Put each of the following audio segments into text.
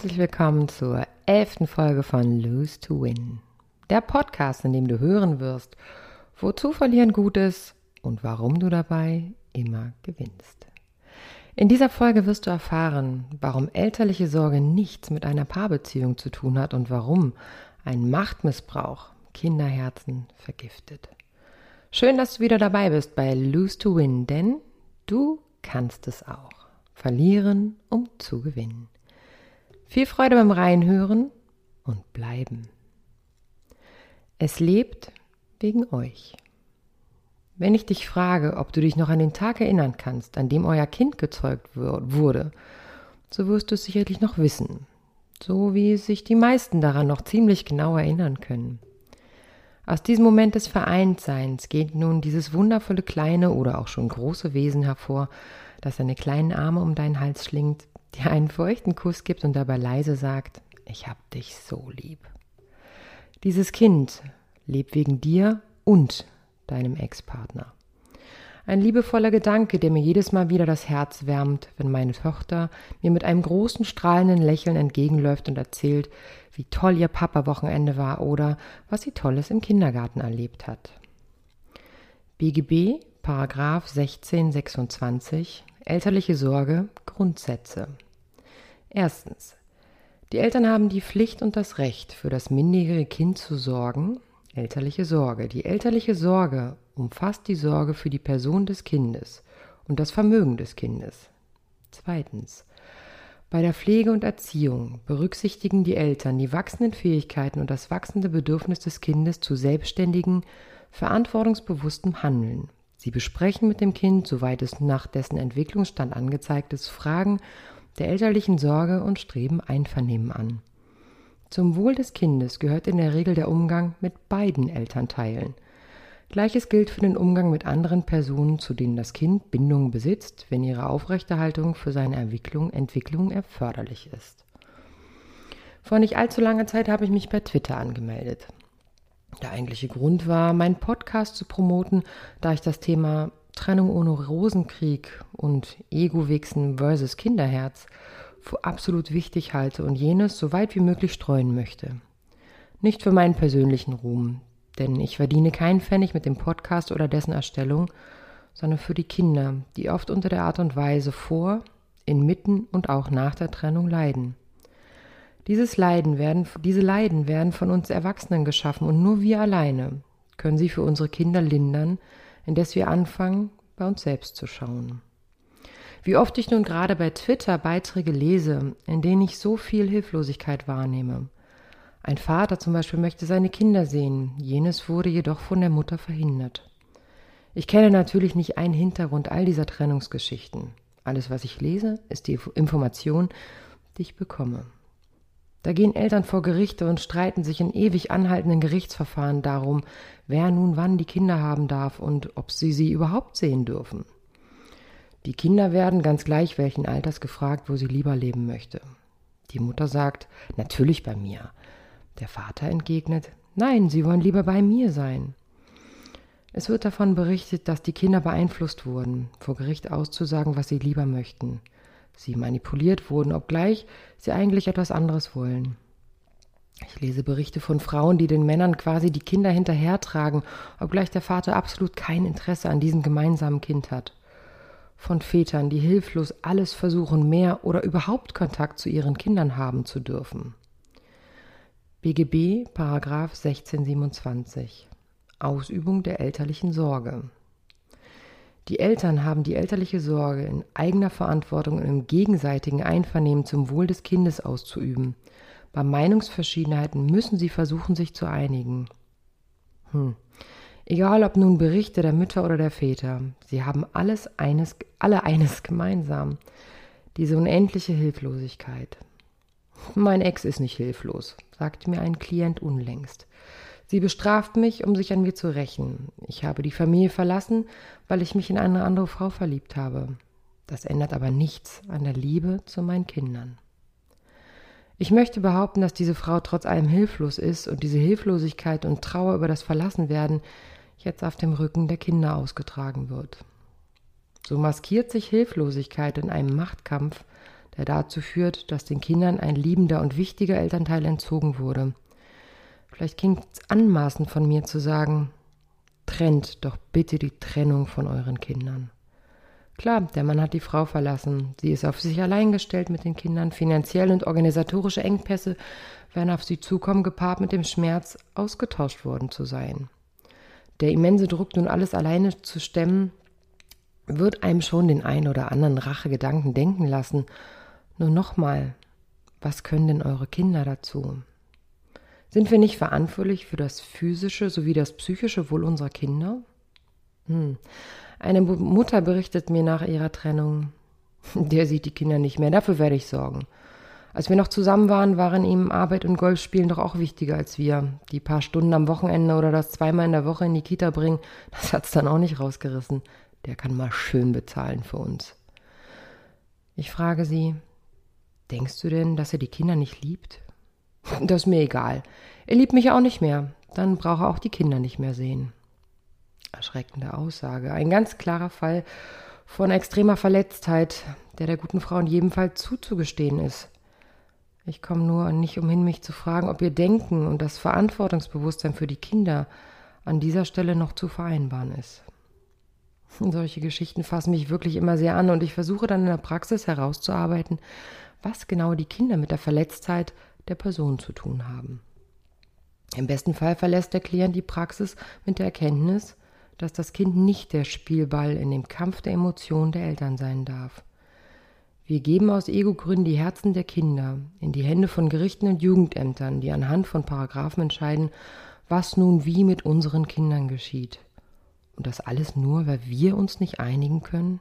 Herzlich willkommen zur elften Folge von Lose to Win. Der Podcast, in dem du hören wirst, wozu verlieren gut ist und warum du dabei immer gewinnst. In dieser Folge wirst du erfahren, warum elterliche Sorge nichts mit einer Paarbeziehung zu tun hat und warum ein Machtmissbrauch Kinderherzen vergiftet. Schön, dass du wieder dabei bist bei Lose to Win, denn du kannst es auch. Verlieren, um zu gewinnen. Viel Freude beim Reinhören und bleiben. Es lebt wegen euch. Wenn ich dich frage, ob du dich noch an den Tag erinnern kannst, an dem euer Kind gezeugt wurde, so wirst du es sicherlich noch wissen, so wie sich die meisten daran noch ziemlich genau erinnern können. Aus diesem Moment des Vereintseins geht nun dieses wundervolle kleine oder auch schon große Wesen hervor, das seine kleinen Arme um deinen Hals schlingt, dir einen feuchten Kuss gibt und dabei leise sagt, ich hab dich so lieb. Dieses Kind lebt wegen dir und deinem Ex-Partner. Ein liebevoller Gedanke, der mir jedes Mal wieder das Herz wärmt, wenn meine Tochter mir mit einem großen strahlenden Lächeln entgegenläuft und erzählt, wie toll ihr Papa Wochenende war oder was sie Tolles im Kindergarten erlebt hat. BGB, Paragraph 1626, elterliche Sorge, Grundsätze. Erstens. Die Eltern haben die Pflicht und das Recht, für das minderjährige Kind zu sorgen, elterliche Sorge. Die elterliche Sorge umfasst die Sorge für die Person des Kindes und das Vermögen des Kindes. Zweitens. Bei der Pflege und Erziehung berücksichtigen die Eltern die wachsenden Fähigkeiten und das wachsende Bedürfnis des Kindes zu selbstständigen, verantwortungsbewusstem Handeln. Sie besprechen mit dem Kind, soweit es nach dessen Entwicklungsstand angezeigt ist, Fragen der elterlichen Sorge und streben Einvernehmen an. Zum Wohl des Kindes gehört in der Regel der Umgang mit beiden Elternteilen – Gleiches gilt für den Umgang mit anderen Personen, zu denen das Kind Bindungen besitzt, wenn ihre Aufrechterhaltung für seine Entwicklung, Entwicklung erforderlich ist. Vor nicht allzu langer Zeit habe ich mich bei Twitter angemeldet. Der eigentliche Grund war, meinen Podcast zu promoten, da ich das Thema Trennung ohne Rosenkrieg und Ego-Wichsen versus Kinderherz für absolut wichtig halte und jenes so weit wie möglich streuen möchte. Nicht für meinen persönlichen Ruhm, denn ich verdiene keinen Pfennig mit dem Podcast oder dessen Erstellung, sondern für die Kinder, die oft unter der Art und Weise vor, inmitten und auch nach der Trennung leiden. Dieses Leiden werden, diese Leiden werden von uns Erwachsenen geschaffen und nur wir alleine können sie für unsere Kinder lindern, indes wir anfangen, bei uns selbst zu schauen. Wie oft ich nun gerade bei Twitter Beiträge lese, in denen ich so viel Hilflosigkeit wahrnehme, ein Vater zum Beispiel möchte seine Kinder sehen, jenes wurde jedoch von der Mutter verhindert. Ich kenne natürlich nicht einen Hintergrund all dieser Trennungsgeschichten. Alles, was ich lese, ist die Information, die ich bekomme. Da gehen Eltern vor Gerichte und streiten sich in ewig anhaltenden Gerichtsverfahren darum, wer nun wann die Kinder haben darf und ob sie sie überhaupt sehen dürfen. Die Kinder werden ganz gleich welchen Alters gefragt, wo sie lieber leben möchte. Die Mutter sagt, natürlich bei mir. Der Vater entgegnet, nein, sie wollen lieber bei mir sein. Es wird davon berichtet, dass die Kinder beeinflusst wurden, vor Gericht auszusagen, was sie lieber möchten. Sie manipuliert wurden, obgleich sie eigentlich etwas anderes wollen. Ich lese Berichte von Frauen, die den Männern quasi die Kinder hinterhertragen, obgleich der Vater absolut kein Interesse an diesem gemeinsamen Kind hat. Von Vätern, die hilflos alles versuchen, mehr oder überhaupt Kontakt zu ihren Kindern haben zu dürfen. BGB Paragraph 1627 Ausübung der elterlichen Sorge Die Eltern haben die elterliche Sorge in eigener Verantwortung und im gegenseitigen Einvernehmen zum Wohl des Kindes auszuüben. Bei Meinungsverschiedenheiten müssen sie versuchen, sich zu einigen. Hm. Egal ob nun Berichte der Mütter oder der Väter, sie haben alles eines, alle eines gemeinsam, diese unendliche Hilflosigkeit. Mein Ex ist nicht hilflos, sagte mir ein Klient unlängst. Sie bestraft mich, um sich an mir zu rächen. Ich habe die Familie verlassen, weil ich mich in eine andere Frau verliebt habe. Das ändert aber nichts an der Liebe zu meinen Kindern. Ich möchte behaupten, dass diese Frau trotz allem hilflos ist und diese Hilflosigkeit und Trauer über das Verlassenwerden jetzt auf dem Rücken der Kinder ausgetragen wird. So maskiert sich Hilflosigkeit in einem Machtkampf der dazu führt, dass den Kindern ein liebender und wichtiger Elternteil entzogen wurde. Vielleicht klingt es anmaßend von mir zu sagen, trennt doch bitte die Trennung von euren Kindern. Klar, der Mann hat die Frau verlassen. Sie ist auf sich allein gestellt mit den Kindern. Finanzielle und organisatorische Engpässe werden auf sie zukommen, gepaart mit dem Schmerz, ausgetauscht worden zu sein. Der immense Druck, nun alles alleine zu stemmen, wird einem schon den ein oder anderen Rachegedanken denken lassen. Nur nochmal, was können denn eure Kinder dazu? Sind wir nicht verantwortlich für das physische sowie das psychische Wohl unserer Kinder? Hm. Eine Mutter berichtet mir nach ihrer Trennung, der sieht die Kinder nicht mehr, dafür werde ich sorgen. Als wir noch zusammen waren, waren ihm Arbeit und Golfspielen doch auch wichtiger als wir. Die paar Stunden am Wochenende oder das zweimal in der Woche in die Kita bringen, das hat's dann auch nicht rausgerissen. Der kann mal schön bezahlen für uns. Ich frage sie, denkst du denn, dass er die Kinder nicht liebt? Das ist mir egal. Er liebt mich auch nicht mehr. Dann braucht er auch die Kinder nicht mehr sehen. Erschreckende Aussage. Ein ganz klarer Fall von extremer Verletztheit, der der guten Frau in jedem Fall zuzugestehen ist. Ich komme nur nicht umhin, mich zu fragen, ob ihr Denken und das Verantwortungsbewusstsein für die Kinder an dieser Stelle noch zu vereinbaren ist. Solche Geschichten fassen mich wirklich immer sehr an und ich versuche dann in der Praxis herauszuarbeiten, was genau die Kinder mit der Verletztheit der Person zu tun haben. Im besten Fall verlässt der Klient die Praxis mit der Erkenntnis, dass das Kind nicht der Spielball in dem Kampf der Emotionen der Eltern sein darf. Wir geben aus Ego-Gründen die Herzen der Kinder in die Hände von Gerichten und Jugendämtern, die anhand von Paragraphen entscheiden, was nun wie mit unseren Kindern geschieht. Und das alles nur, weil wir uns nicht einigen können?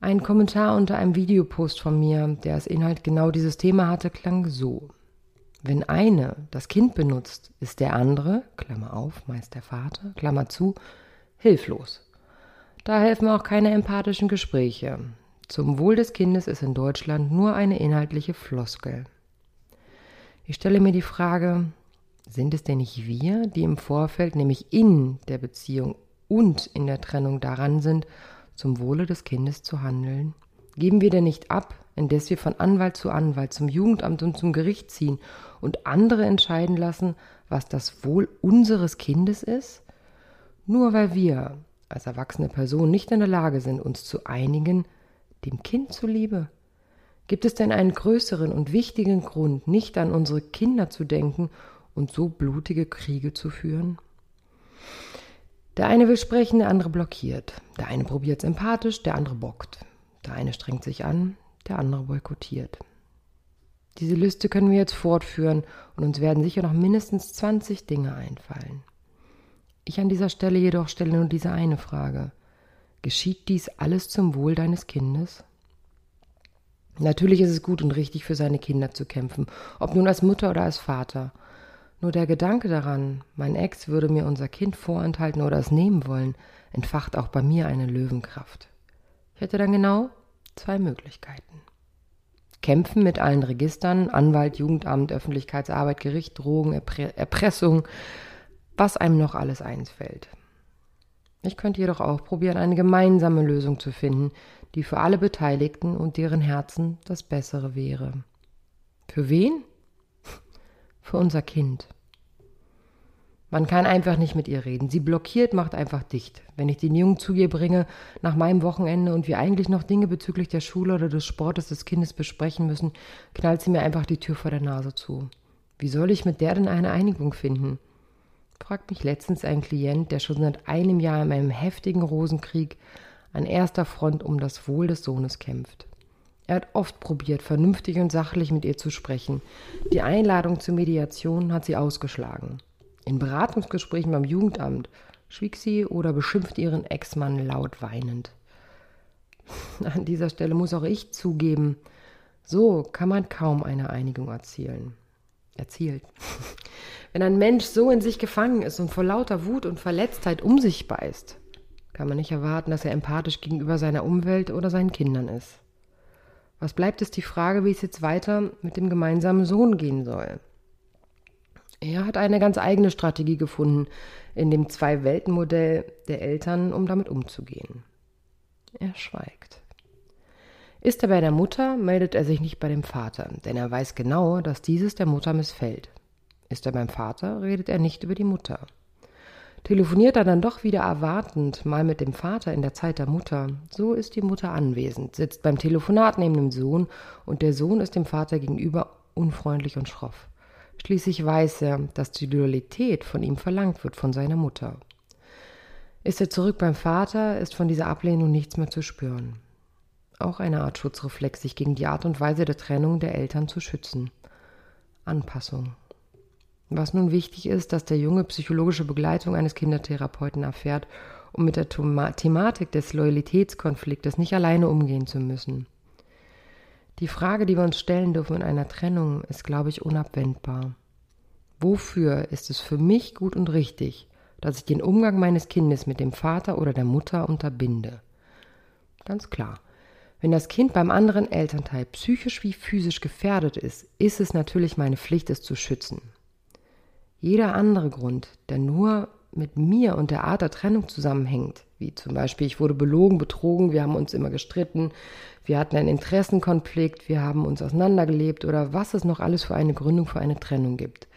Ein Kommentar unter einem Videopost von mir, der als Inhalt genau dieses Thema hatte, klang so. Wenn eine das Kind benutzt, ist der andere, Klammer auf, meist der Vater, Klammer zu, hilflos. Da helfen auch keine empathischen Gespräche. Zum Wohl des Kindes ist in Deutschland nur eine inhaltliche Floskel. Ich stelle mir die Frage, sind es denn nicht wir, die im Vorfeld, nämlich in der Beziehung und in der Trennung daran sind, zum Wohle des Kindes zu handeln? Geben wir denn nicht ab, indes wir von Anwalt zu Anwalt zum Jugendamt und zum Gericht ziehen und andere entscheiden lassen, was das Wohl unseres Kindes ist? Nur weil wir als erwachsene Person nicht in der Lage sind, uns zu einigen, dem Kind zuliebe? Gibt es denn einen größeren und wichtigen Grund, nicht an unsere Kinder zu denken und so blutige Kriege zu führen? Der eine will sprechen, der andere blockiert. Der eine probiert es empathisch, der andere bockt. Der eine strengt sich an, der andere boykottiert. Diese Liste können wir jetzt fortführen und uns werden sicher noch mindestens 20 Dinge einfallen. Ich an dieser Stelle jedoch stelle nur diese eine Frage. Geschieht dies alles zum Wohl deines Kindes? Natürlich ist es gut und richtig für seine Kinder zu kämpfen, ob nun als Mutter oder als Vater. Nur der Gedanke daran, mein Ex würde mir unser Kind vorenthalten oder es nehmen wollen, entfacht auch bei mir eine Löwenkraft. Ich hätte dann genau zwei Möglichkeiten. Kämpfen mit allen Registern, Anwalt, Jugendamt, Öffentlichkeitsarbeit, Gericht, Drogen, Erpre Erpressung, was einem noch alles einfällt. Ich könnte jedoch auch probieren, eine gemeinsame Lösung zu finden, die für alle Beteiligten und deren Herzen das Bessere wäre. Für wen? Für unser Kind. Man kann einfach nicht mit ihr reden. Sie blockiert, macht einfach dicht. Wenn ich den Jungen zu ihr bringe nach meinem Wochenende und wir eigentlich noch Dinge bezüglich der Schule oder des Sportes des Kindes besprechen müssen, knallt sie mir einfach die Tür vor der Nase zu. Wie soll ich mit der denn eine Einigung finden? fragt mich letztens ein Klient, der schon seit einem Jahr in einem heftigen Rosenkrieg an erster Front um das Wohl des Sohnes kämpft. Er hat oft probiert, vernünftig und sachlich mit ihr zu sprechen. Die Einladung zur Mediation hat sie ausgeschlagen. In Beratungsgesprächen beim Jugendamt schwieg sie oder beschimpfte ihren Ex-Mann laut weinend. An dieser Stelle muss auch ich zugeben, so kann man kaum eine Einigung erzielen. Erzielt. Wenn ein Mensch so in sich gefangen ist und vor lauter Wut und Verletztheit um sich beißt, kann man nicht erwarten, dass er empathisch gegenüber seiner Umwelt oder seinen Kindern ist. Was bleibt, ist die Frage, wie es jetzt weiter mit dem gemeinsamen Sohn gehen soll. Er hat eine ganz eigene Strategie gefunden in dem Zwei-Welten-Modell der Eltern, um damit umzugehen. Er schweigt. Ist er bei der Mutter, meldet er sich nicht bei dem Vater, denn er weiß genau, dass dieses der Mutter missfällt. Ist er beim Vater, redet er nicht über die Mutter. Telefoniert er dann doch wieder erwartend mal mit dem Vater in der Zeit der Mutter, so ist die Mutter anwesend, sitzt beim Telefonat neben dem Sohn und der Sohn ist dem Vater gegenüber unfreundlich und schroff. Schließlich weiß er, dass die Loyalität von ihm verlangt wird von seiner Mutter. Ist er zurück beim Vater, ist von dieser Ablehnung nichts mehr zu spüren. Auch eine Art Schutzreflex, sich gegen die Art und Weise der Trennung der Eltern zu schützen. Anpassung. Was nun wichtig ist, dass der Junge psychologische Begleitung eines Kindertherapeuten erfährt, um mit der Thematik des Loyalitätskonfliktes nicht alleine umgehen zu müssen. Die Frage, die wir uns stellen dürfen in einer Trennung, ist, glaube ich, unabwendbar. Wofür ist es für mich gut und richtig, dass ich den Umgang meines Kindes mit dem Vater oder der Mutter unterbinde? Ganz klar. Wenn das Kind beim anderen Elternteil psychisch wie physisch gefährdet ist, ist es natürlich meine Pflicht, es zu schützen. Jeder andere Grund, der nur mit mir und der Art der Trennung zusammenhängt, wie zum Beispiel ich wurde belogen, betrogen, wir haben uns immer gestritten, wir hatten einen Interessenkonflikt, wir haben uns auseinandergelebt oder was es noch alles für eine Gründung für eine Trennung gibt,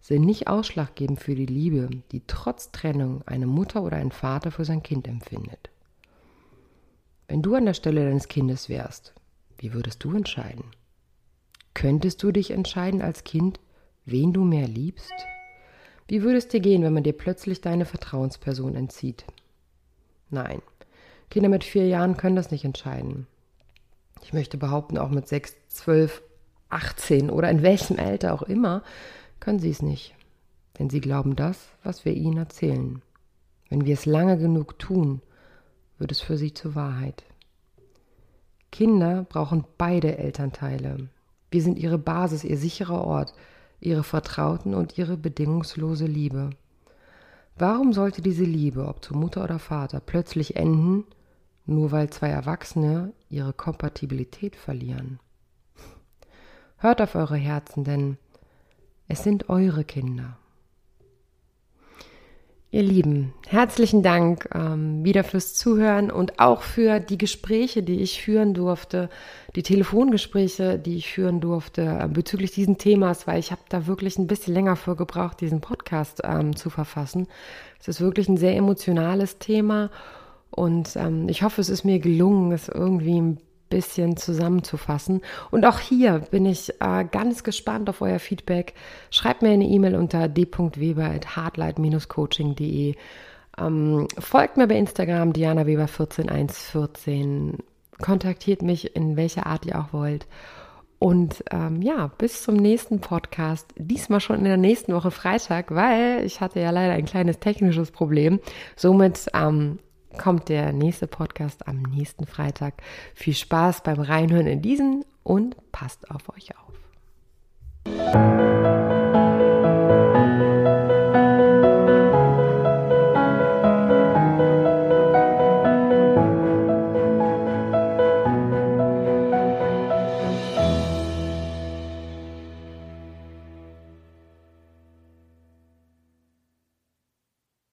sind nicht ausschlaggebend für die Liebe, die trotz Trennung eine Mutter oder ein Vater für sein Kind empfindet. Wenn du an der Stelle deines Kindes wärst, wie würdest du entscheiden? Könntest du dich entscheiden als Kind, wen du mehr liebst? Wie würde es dir gehen, wenn man dir plötzlich deine Vertrauensperson entzieht? Nein, Kinder mit vier Jahren können das nicht entscheiden. Ich möchte behaupten, auch mit sechs, zwölf, achtzehn oder in welchem Alter auch immer, können sie es nicht. Denn sie glauben das, was wir ihnen erzählen. Wenn wir es lange genug tun, wird es für sie zur Wahrheit. Kinder brauchen beide Elternteile. Wir sind ihre Basis, ihr sicherer Ort, ihre Vertrauten und ihre bedingungslose Liebe. Warum sollte diese Liebe, ob zu Mutter oder Vater, plötzlich enden, nur weil zwei Erwachsene ihre Kompatibilität verlieren? Hört auf eure Herzen, denn es sind eure Kinder. Ihr Lieben, herzlichen Dank ähm, wieder fürs Zuhören und auch für die Gespräche, die ich führen durfte, die Telefongespräche, die ich führen durfte äh, bezüglich diesen Themas, weil ich habe da wirklich ein bisschen länger für gebraucht, diesen Podcast ähm, zu verfassen. Es ist wirklich ein sehr emotionales Thema und ähm, ich hoffe, es ist mir gelungen, es irgendwie ein bisschen zusammenzufassen. Und auch hier bin ich äh, ganz gespannt auf euer Feedback. Schreibt mir eine E-Mail unter d.weber.hardlight-coaching.de. Ähm, folgt mir bei Instagram Diana Weber 14114. Kontaktiert mich in welcher Art ihr auch wollt. Und ähm, ja, bis zum nächsten Podcast. Diesmal schon in der nächsten Woche Freitag, weil ich hatte ja leider ein kleines technisches Problem. Somit ähm, kommt der nächste Podcast am nächsten Freitag. Viel Spaß beim Reinhören in diesen und passt auf euch auf.